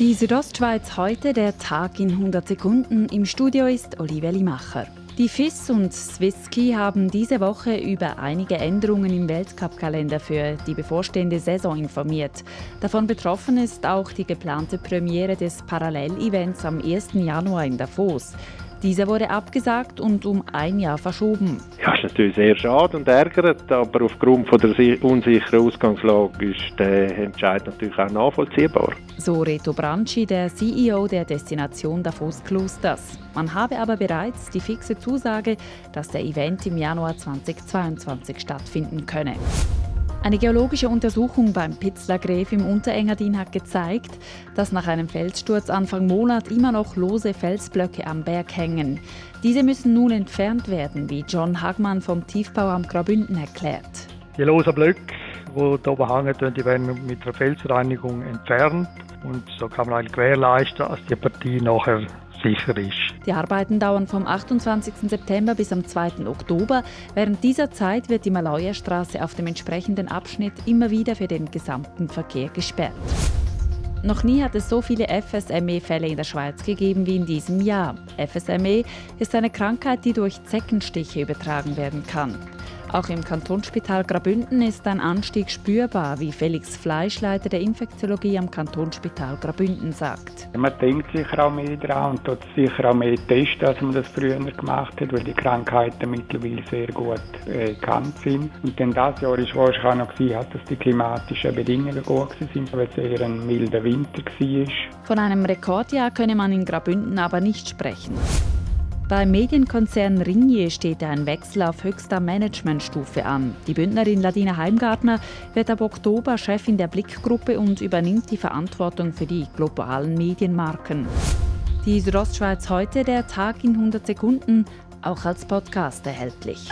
Die Südostschweiz heute, der Tag in 100 Sekunden. Im Studio ist Olivia Limacher. Die FIS und Swisski haben diese Woche über einige Änderungen im Weltcup-Kalender für die bevorstehende Saison informiert. Davon betroffen ist auch die geplante Premiere des Parallelevents am 1. Januar in Davos. Dieser wurde abgesagt und um ein Jahr verschoben. Ja, ist natürlich sehr schade und ärgert, aber aufgrund von der unsicheren Ausgangslage ist der Entscheid natürlich auch nachvollziehbar. So Reto Branchi, der CEO der Destination Davos Klosters. Man habe aber bereits die fixe Zusage, dass der Event im Januar 2022 stattfinden könne. Eine geologische Untersuchung beim Pitzler Gräf im Unterengadin hat gezeigt, dass nach einem Felssturz Anfang Monat immer noch lose Felsblöcke am Berg hängen. Diese müssen nun entfernt werden, wie John Hagmann vom Tiefbauamt Graubünden erklärt. Die losen Blöcke, die hier oben hängen, die werden mit einer Felsreinigung entfernt. Und so kann man gewährleisten, dass die Partie nachher sicher ist. Die Arbeiten dauern vom 28. September bis am 2. Oktober. Während dieser Zeit wird die Malauerstraße auf dem entsprechenden Abschnitt immer wieder für den gesamten Verkehr gesperrt. Noch nie hat es so viele FSME-Fälle in der Schweiz gegeben wie in diesem Jahr. FSME ist eine Krankheit, die durch Zeckenstiche übertragen werden kann. Auch im Kantonsspital Grabünden ist ein Anstieg spürbar, wie Felix Fleischleiter der Infektiologie am Kantonsspital Grabünden sagt. Man denkt sicher auch mehr daran und tut sicher auch mehr testen, als man das früher gemacht hat, weil die Krankheiten mittlerweile sehr gut äh, bekannt sind. Und dann das Jahr ist wahrscheinlich auch noch gewesen, dass die klimatischen Bedingungen gut sind, weil es eher ein milder Winter war. Von einem Rekordjahr könne man in Grabünden aber nicht sprechen. Beim Medienkonzern Ringier steht ein Wechsel auf höchster Managementstufe an. Die Bündnerin Ladina Heimgartner wird ab Oktober Chefin der Blickgruppe und übernimmt die Verantwortung für die globalen Medienmarken. Die Südostschweiz heute, der Tag in 100 Sekunden, auch als Podcast erhältlich.